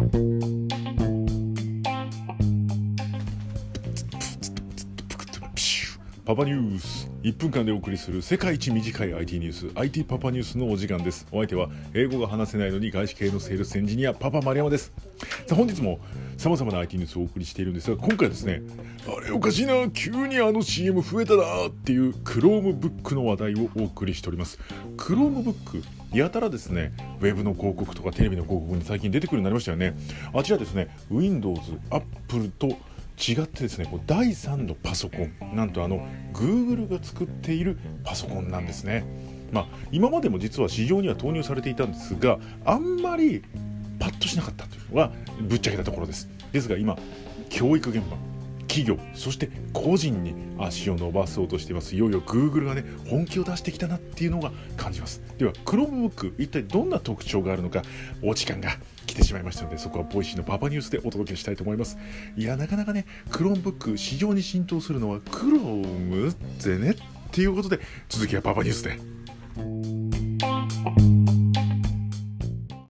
Bye. パパニュース。1分間でお送りする世界一短い IT ニュース。IT パパニュースのお時間です。お相手は英語が話せないのに外資系のセールスエンジニアパパ丸山です。さあ本日も様々な IT ニュースをお送りしているんですが今回ですねあれおかしいな。急にあの CM 増えたなっていう Chromebook の話題をお送りしております。Chromebook やたらですねウェブの広告とかテレビの広告に最近出てくるようになりましたよね。あちらですね Windows、Apple と違ってですねこう第3のパソコンなんとあの Google が作っているパソコンなんですね。まあ今までも実は市場には投入されていたんですがあんまりパッとしなかったというのがぶっちゃけたところです。ですが今教育現場企業そして個人に足を伸ばそうとしています。いよいよ Google がね本気を出してきたなっていうのが感じます。では Chromebook 一体どんな特徴があるのかお時間が来てしまいましたのでそこは Voicy のパパニュースでお届けしたいと思います。いやなかなかね Chromebook 市場に浸透するのは Chrome ってねっていうことで続きはパパニュースで。